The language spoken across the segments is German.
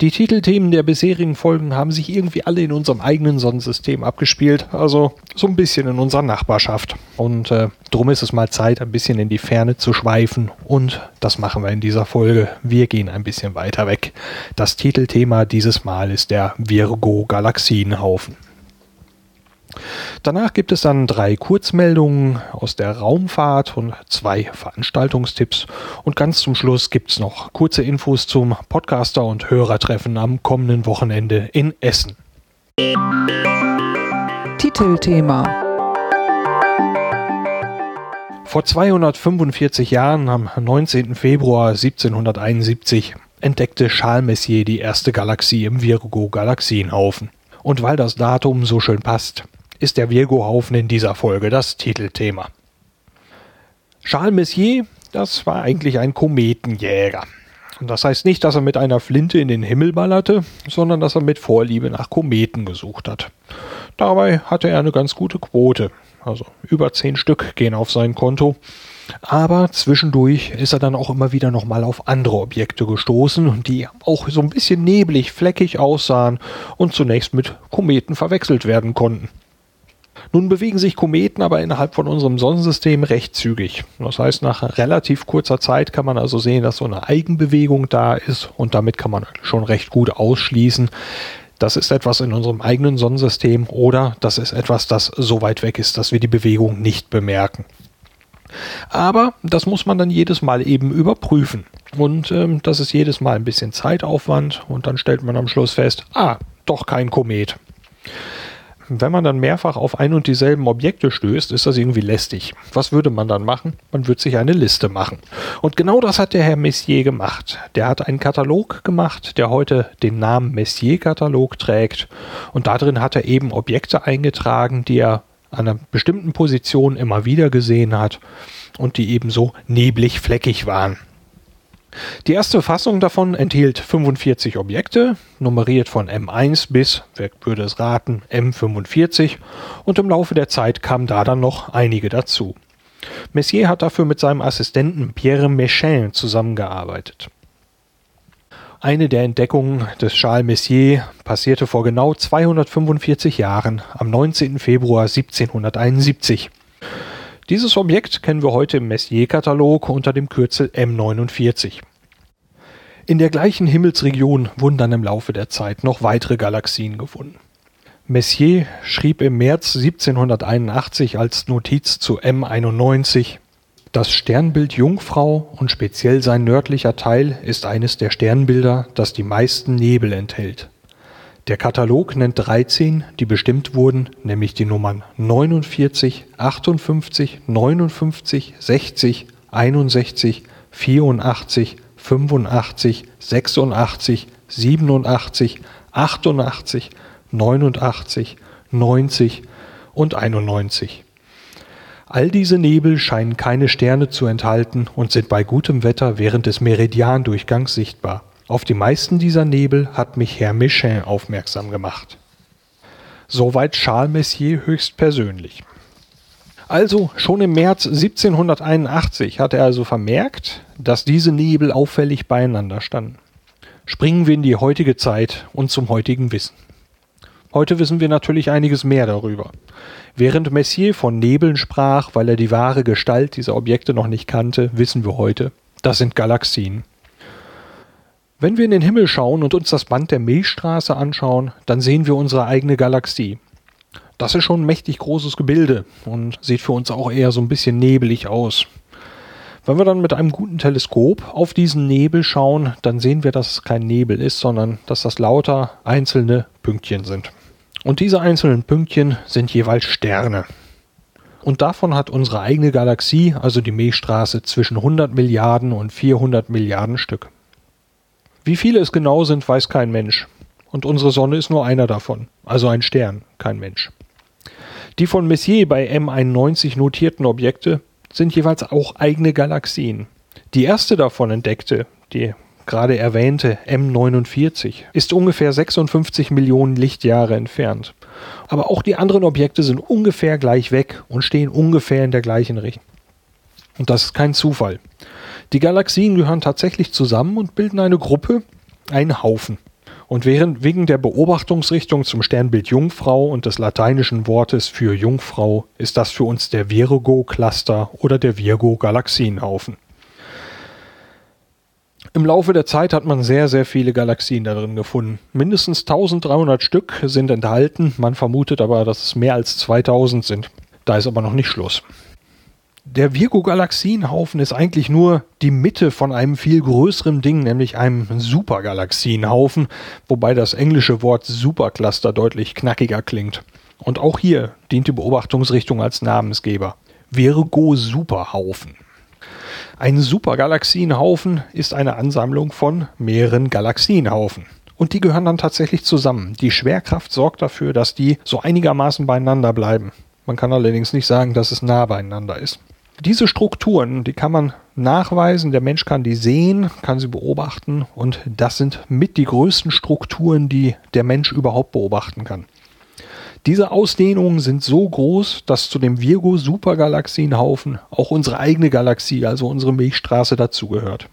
Die Titelthemen der bisherigen Folgen haben sich irgendwie alle in unserem eigenen Sonnensystem abgespielt, also so ein bisschen in unserer Nachbarschaft. Und äh, drum ist es mal Zeit, ein bisschen in die Ferne zu schweifen. Und das machen wir in dieser Folge. Wir gehen ein bisschen weiter weg. Das Titelthema dieses Mal ist der Virgo-Galaxienhaufen. Danach gibt es dann drei Kurzmeldungen aus der Raumfahrt und zwei Veranstaltungstipps. Und ganz zum Schluss gibt es noch kurze Infos zum Podcaster- und Hörertreffen am kommenden Wochenende in Essen. Titelthema Vor 245 Jahren, am 19. Februar 1771, entdeckte Charles Messier die erste Galaxie im Virgo-Galaxienhaufen. Und weil das Datum so schön passt, ist der Virgo-Haufen in dieser Folge das Titelthema. Charles Messier, das war eigentlich ein Kometenjäger. Und das heißt nicht, dass er mit einer Flinte in den Himmel ballerte, sondern dass er mit Vorliebe nach Kometen gesucht hat. Dabei hatte er eine ganz gute Quote. Also über zehn Stück gehen auf sein Konto. Aber zwischendurch ist er dann auch immer wieder nochmal auf andere Objekte gestoßen, die auch so ein bisschen neblig, fleckig aussahen und zunächst mit Kometen verwechselt werden konnten. Nun bewegen sich Kometen aber innerhalb von unserem Sonnensystem recht zügig. Das heißt, nach relativ kurzer Zeit kann man also sehen, dass so eine Eigenbewegung da ist und damit kann man schon recht gut ausschließen, das ist etwas in unserem eigenen Sonnensystem oder das ist etwas, das so weit weg ist, dass wir die Bewegung nicht bemerken. Aber das muss man dann jedes Mal eben überprüfen. Und ähm, das ist jedes Mal ein bisschen Zeitaufwand und dann stellt man am Schluss fest, ah, doch kein Komet wenn man dann mehrfach auf ein und dieselben Objekte stößt, ist das irgendwie lästig. Was würde man dann machen? Man würde sich eine Liste machen. Und genau das hat der Herr Messier gemacht. Der hat einen Katalog gemacht, der heute den Namen Messier-Katalog trägt. Und darin hat er eben Objekte eingetragen, die er an einer bestimmten Position immer wieder gesehen hat und die ebenso neblig fleckig waren. Die erste Fassung davon enthielt 45 Objekte, nummeriert von M1 bis, wer würde es raten, M45 und im Laufe der Zeit kamen da dann noch einige dazu. Messier hat dafür mit seinem Assistenten Pierre Méchain zusammengearbeitet. Eine der Entdeckungen des Charles Messier passierte vor genau 245 Jahren am 19. Februar 1771. Dieses Objekt kennen wir heute im Messier-Katalog unter dem Kürzel M49. In der gleichen Himmelsregion wurden dann im Laufe der Zeit noch weitere Galaxien gefunden. Messier schrieb im März 1781 als Notiz zu M91 Das Sternbild Jungfrau und speziell sein nördlicher Teil ist eines der Sternbilder, das die meisten Nebel enthält. Der Katalog nennt 13, die bestimmt wurden, nämlich die Nummern 49, 58, 59, 60, 61, 84, 85, 86, 87, 88, 89, 90 und 91. All diese Nebel scheinen keine Sterne zu enthalten und sind bei gutem Wetter während des Meridiandurchgangs sichtbar. Auf die meisten dieser Nebel hat mich Herr Michelin aufmerksam gemacht. Soweit Charles Messier höchstpersönlich. Also schon im März 1781 hat er also vermerkt, dass diese Nebel auffällig beieinander standen. Springen wir in die heutige Zeit und zum heutigen Wissen. Heute wissen wir natürlich einiges mehr darüber. Während Messier von Nebeln sprach, weil er die wahre Gestalt dieser Objekte noch nicht kannte, wissen wir heute, das sind Galaxien. Wenn wir in den Himmel schauen und uns das Band der Milchstraße anschauen, dann sehen wir unsere eigene Galaxie. Das ist schon ein mächtig großes Gebilde und sieht für uns auch eher so ein bisschen nebelig aus. Wenn wir dann mit einem guten Teleskop auf diesen Nebel schauen, dann sehen wir, dass es kein Nebel ist, sondern dass das lauter einzelne Pünktchen sind. Und diese einzelnen Pünktchen sind jeweils Sterne. Und davon hat unsere eigene Galaxie, also die Milchstraße, zwischen 100 Milliarden und 400 Milliarden Stück. Wie viele es genau sind, weiß kein Mensch. Und unsere Sonne ist nur einer davon, also ein Stern, kein Mensch. Die von Messier bei M91 notierten Objekte sind jeweils auch eigene Galaxien. Die erste davon entdeckte, die gerade erwähnte M49, ist ungefähr 56 Millionen Lichtjahre entfernt. Aber auch die anderen Objekte sind ungefähr gleich weg und stehen ungefähr in der gleichen Richtung. Und das ist kein Zufall. Die Galaxien gehören tatsächlich zusammen und bilden eine Gruppe, einen Haufen. Und während wegen der Beobachtungsrichtung zum Sternbild Jungfrau und des lateinischen Wortes für Jungfrau ist das für uns der Virgo-Cluster oder der Virgo-Galaxienhaufen. Im Laufe der Zeit hat man sehr, sehr viele Galaxien darin gefunden. Mindestens 1300 Stück sind enthalten. Man vermutet aber, dass es mehr als 2000 sind. Da ist aber noch nicht Schluss. Der Virgo-Galaxienhaufen ist eigentlich nur die Mitte von einem viel größeren Ding, nämlich einem Supergalaxienhaufen, wobei das englische Wort Supercluster deutlich knackiger klingt. Und auch hier dient die Beobachtungsrichtung als Namensgeber. Virgo-Superhaufen. Ein Supergalaxienhaufen ist eine Ansammlung von mehreren Galaxienhaufen. Und die gehören dann tatsächlich zusammen. Die Schwerkraft sorgt dafür, dass die so einigermaßen beieinander bleiben. Man kann allerdings nicht sagen, dass es nah beieinander ist. Diese Strukturen, die kann man nachweisen, der Mensch kann die sehen, kann sie beobachten und das sind mit die größten Strukturen, die der Mensch überhaupt beobachten kann. Diese Ausdehnungen sind so groß, dass zu dem Virgo-Supergalaxienhaufen auch unsere eigene Galaxie, also unsere Milchstraße, dazugehört.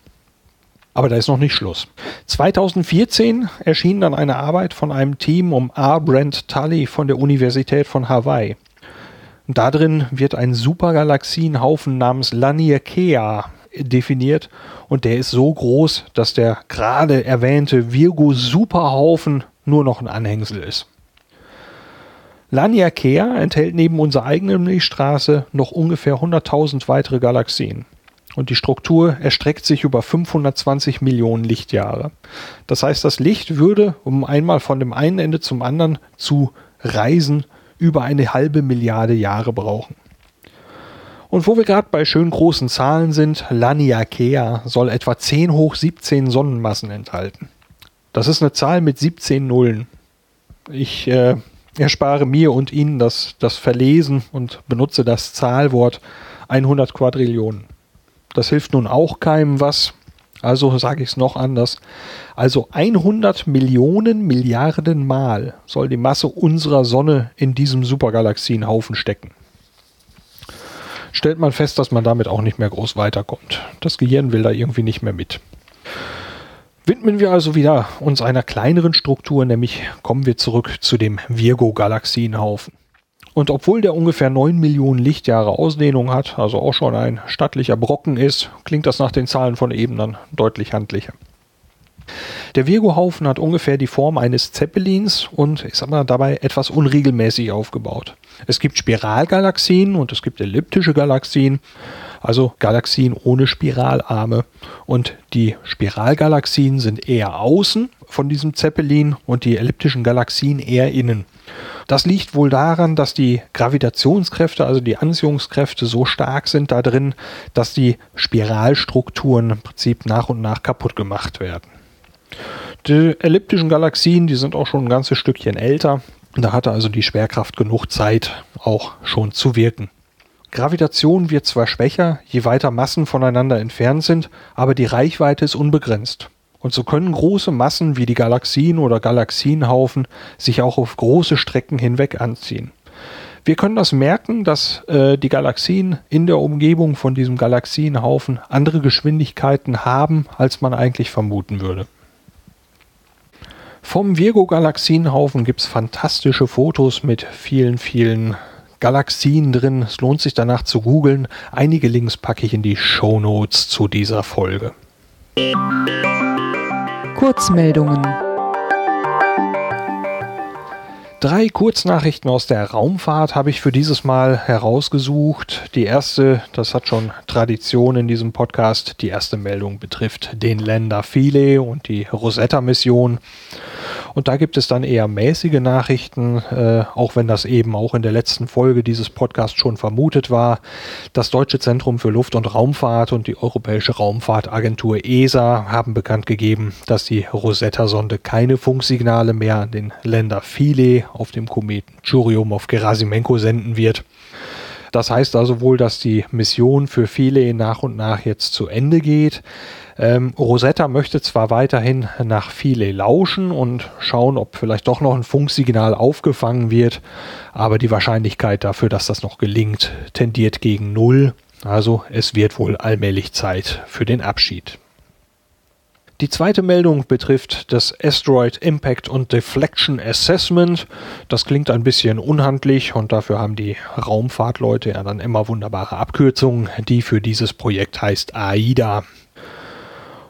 Aber da ist noch nicht Schluss. 2014 erschien dann eine Arbeit von einem Team um R. Brent Tully von der Universität von Hawaii. Darin wird ein Supergalaxienhaufen namens Laniakea definiert und der ist so groß, dass der gerade erwähnte Virgo-Superhaufen nur noch ein Anhängsel ist. Laniakea enthält neben unserer eigenen Milchstraße noch ungefähr 100.000 weitere Galaxien. Und die Struktur erstreckt sich über 520 Millionen Lichtjahre. Das heißt, das Licht würde, um einmal von dem einen Ende zum anderen zu reisen, über eine halbe Milliarde Jahre brauchen. Und wo wir gerade bei schön großen Zahlen sind, Laniakea soll etwa 10 hoch 17 Sonnenmassen enthalten. Das ist eine Zahl mit 17 Nullen. Ich äh, erspare mir und Ihnen das, das Verlesen und benutze das Zahlwort 100 Quadrillionen. Das hilft nun auch keinem was, also sage ich es noch anders. Also 100 Millionen Milliarden Mal soll die Masse unserer Sonne in diesem Supergalaxienhaufen stecken. Stellt man fest, dass man damit auch nicht mehr groß weiterkommt. Das Gehirn will da irgendwie nicht mehr mit. Widmen wir also wieder uns einer kleineren Struktur, nämlich kommen wir zurück zu dem Virgo-Galaxienhaufen. Und obwohl der ungefähr 9 Millionen Lichtjahre Ausdehnung hat, also auch schon ein stattlicher Brocken ist, klingt das nach den Zahlen von eben dann deutlich handlicher. Der Virgo-Haufen hat ungefähr die Form eines Zeppelins und ist aber dabei etwas unregelmäßig aufgebaut. Es gibt Spiralgalaxien und es gibt elliptische Galaxien, also Galaxien ohne Spiralarme. Und die Spiralgalaxien sind eher außen von diesem Zeppelin und die elliptischen Galaxien eher innen. Das liegt wohl daran, dass die Gravitationskräfte, also die Anziehungskräfte so stark sind da drin, dass die Spiralstrukturen im Prinzip nach und nach kaputt gemacht werden. Die elliptischen Galaxien, die sind auch schon ein ganzes Stückchen älter. Da hatte also die Schwerkraft genug Zeit, auch schon zu wirken. Gravitation wird zwar schwächer, je weiter Massen voneinander entfernt sind, aber die Reichweite ist unbegrenzt. Und so können große Massen wie die Galaxien oder Galaxienhaufen sich auch auf große Strecken hinweg anziehen. Wir können das merken, dass äh, die Galaxien in der Umgebung von diesem Galaxienhaufen andere Geschwindigkeiten haben, als man eigentlich vermuten würde. Vom Virgo-Galaxienhaufen gibt es fantastische Fotos mit vielen, vielen Galaxien drin. Es lohnt sich danach zu googeln. Einige Links packe ich in die Show Notes zu dieser Folge. Kurzmeldungen. Drei Kurznachrichten aus der Raumfahrt habe ich für dieses Mal herausgesucht. Die erste, das hat schon Tradition in diesem Podcast, die erste Meldung betrifft den Länder Philae und die Rosetta-Mission. Und da gibt es dann eher mäßige Nachrichten, äh, auch wenn das eben auch in der letzten Folge dieses Podcasts schon vermutet war. Das Deutsche Zentrum für Luft- und Raumfahrt und die Europäische Raumfahrtagentur ESA haben bekannt gegeben, dass die Rosetta-Sonde keine Funksignale mehr an den Länder Philae auf dem Kometen Churyumov-Gerasimenko senden wird. Das heißt also wohl, dass die Mission für viele nach und nach jetzt zu Ende geht. Ähm, Rosetta möchte zwar weiterhin nach Philae lauschen und schauen, ob vielleicht doch noch ein Funksignal aufgefangen wird, aber die Wahrscheinlichkeit dafür, dass das noch gelingt, tendiert gegen Null. Also es wird wohl allmählich Zeit für den Abschied. Die zweite Meldung betrifft das Asteroid Impact und Deflection Assessment. Das klingt ein bisschen unhandlich und dafür haben die Raumfahrtleute ja dann immer wunderbare Abkürzungen, die für dieses Projekt heißt AIDA.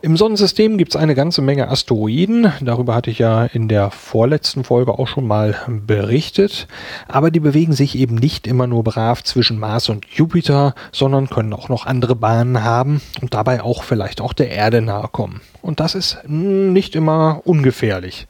Im Sonnensystem gibt es eine ganze Menge Asteroiden. Darüber hatte ich ja in der vorletzten Folge auch schon mal berichtet. Aber die bewegen sich eben nicht immer nur brav zwischen Mars und Jupiter, sondern können auch noch andere Bahnen haben und dabei auch vielleicht auch der Erde nahe kommen. Und das ist nicht immer ungefährlich.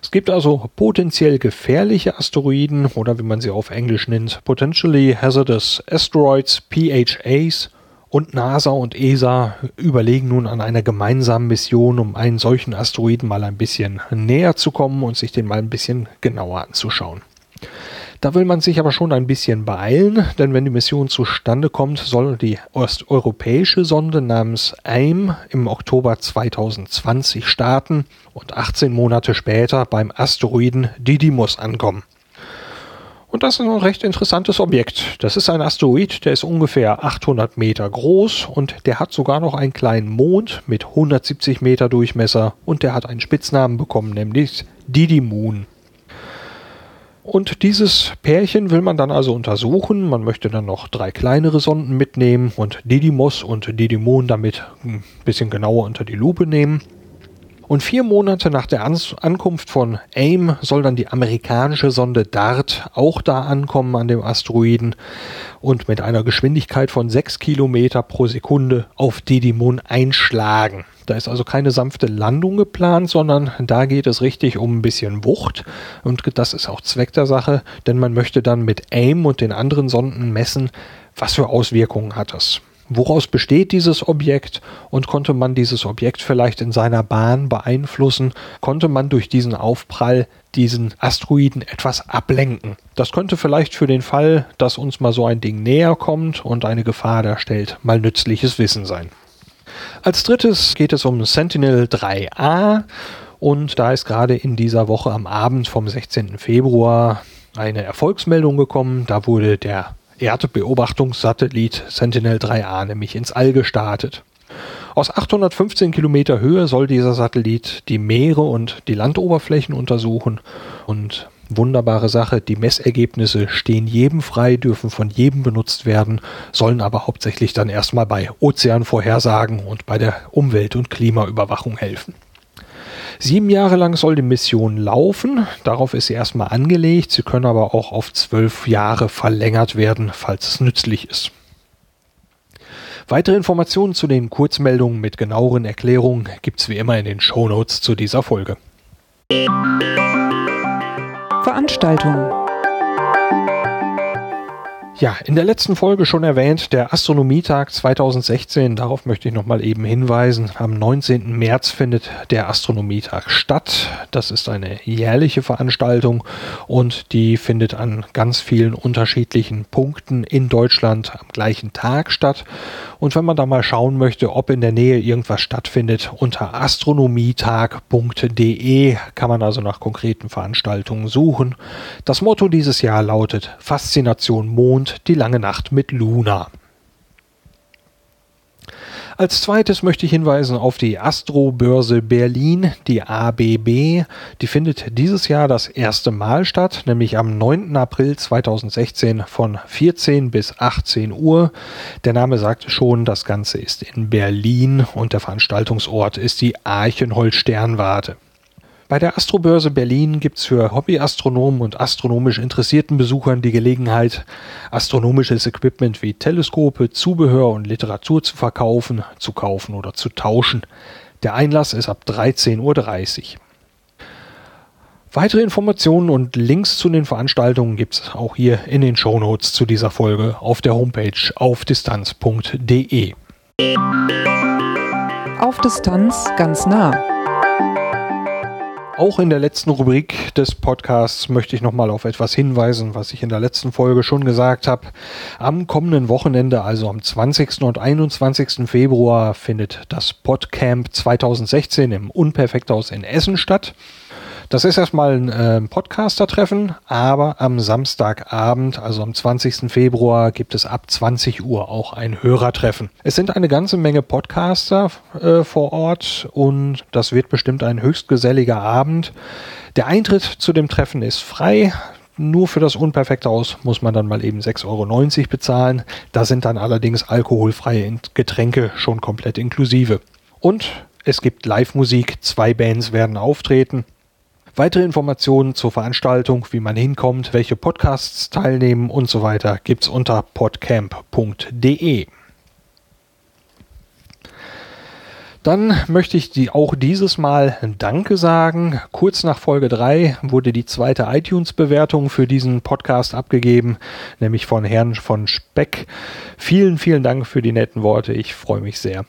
Es gibt also potenziell gefährliche Asteroiden oder wie man sie auf Englisch nennt, Potentially Hazardous Asteroids, PHAs und NASA und ESA überlegen nun an einer gemeinsamen Mission, um einen solchen Asteroiden mal ein bisschen näher zu kommen und sich den mal ein bisschen genauer anzuschauen. Da will man sich aber schon ein bisschen beeilen, denn wenn die Mission zustande kommt, soll die osteuropäische Sonde namens AIM im Oktober 2020 starten und 18 Monate später beim Asteroiden Didymos ankommen. Und das ist ein recht interessantes Objekt. Das ist ein Asteroid, der ist ungefähr 800 Meter groß und der hat sogar noch einen kleinen Mond mit 170 Meter Durchmesser und der hat einen Spitznamen bekommen, nämlich Didymoon. Und dieses Pärchen will man dann also untersuchen. Man möchte dann noch drei kleinere Sonden mitnehmen und Didymos und Didymon damit ein bisschen genauer unter die Lupe nehmen. Und vier Monate nach der Ankunft von AIM soll dann die amerikanische Sonde DART auch da ankommen an dem Asteroiden und mit einer Geschwindigkeit von sechs Kilometer pro Sekunde auf Didymon einschlagen. Da ist also keine sanfte Landung geplant, sondern da geht es richtig um ein bisschen Wucht. Und das ist auch Zweck der Sache, denn man möchte dann mit AIM und den anderen Sonden messen, was für Auswirkungen hat das. Woraus besteht dieses Objekt und konnte man dieses Objekt vielleicht in seiner Bahn beeinflussen? Konnte man durch diesen Aufprall diesen Asteroiden etwas ablenken? Das könnte vielleicht für den Fall, dass uns mal so ein Ding näher kommt und eine Gefahr darstellt, mal nützliches Wissen sein. Als drittes geht es um Sentinel 3A und da ist gerade in dieser Woche am Abend vom 16. Februar eine Erfolgsmeldung gekommen. Da wurde der Erdbeobachtungssatellit Sentinel-3A nämlich ins All gestartet. Aus 815 Kilometer Höhe soll dieser Satellit die Meere und die Landoberflächen untersuchen und wunderbare Sache, die Messergebnisse stehen jedem frei, dürfen von jedem benutzt werden, sollen aber hauptsächlich dann erstmal bei Ozeanvorhersagen und bei der Umwelt- und Klimaüberwachung helfen. Sieben Jahre lang soll die Mission laufen. Darauf ist sie erstmal angelegt. Sie können aber auch auf zwölf Jahre verlängert werden, falls es nützlich ist. Weitere Informationen zu den Kurzmeldungen mit genaueren Erklärungen gibt es wie immer in den Shownotes zu dieser Folge. Veranstaltungen ja, in der letzten Folge schon erwähnt, der Astronomietag 2016, darauf möchte ich nochmal eben hinweisen. Am 19. März findet der Astronomietag statt. Das ist eine jährliche Veranstaltung und die findet an ganz vielen unterschiedlichen Punkten in Deutschland am gleichen Tag statt. Und wenn man da mal schauen möchte, ob in der Nähe irgendwas stattfindet, unter astronomietag.de kann man also nach konkreten Veranstaltungen suchen. Das Motto dieses Jahr lautet Faszination Mond, die lange Nacht mit Luna. Als zweites möchte ich hinweisen auf die Astrobörse Berlin, die ABB. Die findet dieses Jahr das erste Mal statt, nämlich am 9. April 2016 von 14 bis 18 Uhr. Der Name sagt schon, das Ganze ist in Berlin und der Veranstaltungsort ist die Archenholz Sternwarte. Bei der Astrobörse Berlin gibt's für Hobbyastronomen und astronomisch interessierten Besuchern die Gelegenheit, astronomisches Equipment wie Teleskope, Zubehör und Literatur zu verkaufen, zu kaufen oder zu tauschen. Der Einlass ist ab 13.30 Uhr. Weitere Informationen und Links zu den Veranstaltungen gibt es auch hier in den Shownotes zu dieser Folge auf der Homepage aufdistanz.de. Auf Distanz ganz nah. Auch in der letzten Rubrik des Podcasts möchte ich nochmal auf etwas hinweisen, was ich in der letzten Folge schon gesagt habe. Am kommenden Wochenende, also am 20. und 21. Februar, findet das Podcamp 2016 im Unperfekthaus in Essen statt. Das ist erstmal ein äh, Podcaster-Treffen, aber am Samstagabend, also am 20. Februar, gibt es ab 20 Uhr auch ein Hörertreffen. Es sind eine ganze Menge Podcaster äh, vor Ort und das wird bestimmt ein höchst geselliger Abend. Der Eintritt zu dem Treffen ist frei. Nur für das unperfekte Haus muss man dann mal eben 6,90 Euro bezahlen. Da sind dann allerdings alkoholfreie Getränke schon komplett inklusive. Und es gibt Live-Musik, zwei Bands werden auftreten. Weitere Informationen zur Veranstaltung, wie man hinkommt, welche Podcasts teilnehmen und so weiter gibt es unter podcamp.de. Dann möchte ich die auch dieses Mal Danke sagen. Kurz nach Folge 3 wurde die zweite iTunes-Bewertung für diesen Podcast abgegeben, nämlich von Herrn von Speck. Vielen, vielen Dank für die netten Worte. Ich freue mich sehr.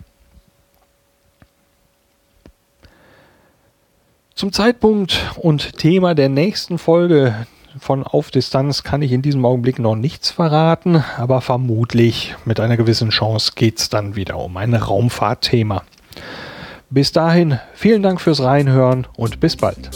Zum Zeitpunkt und Thema der nächsten Folge von Auf Distanz kann ich in diesem Augenblick noch nichts verraten, aber vermutlich mit einer gewissen Chance geht es dann wieder um ein Raumfahrtthema. Bis dahin, vielen Dank fürs Reinhören und bis bald.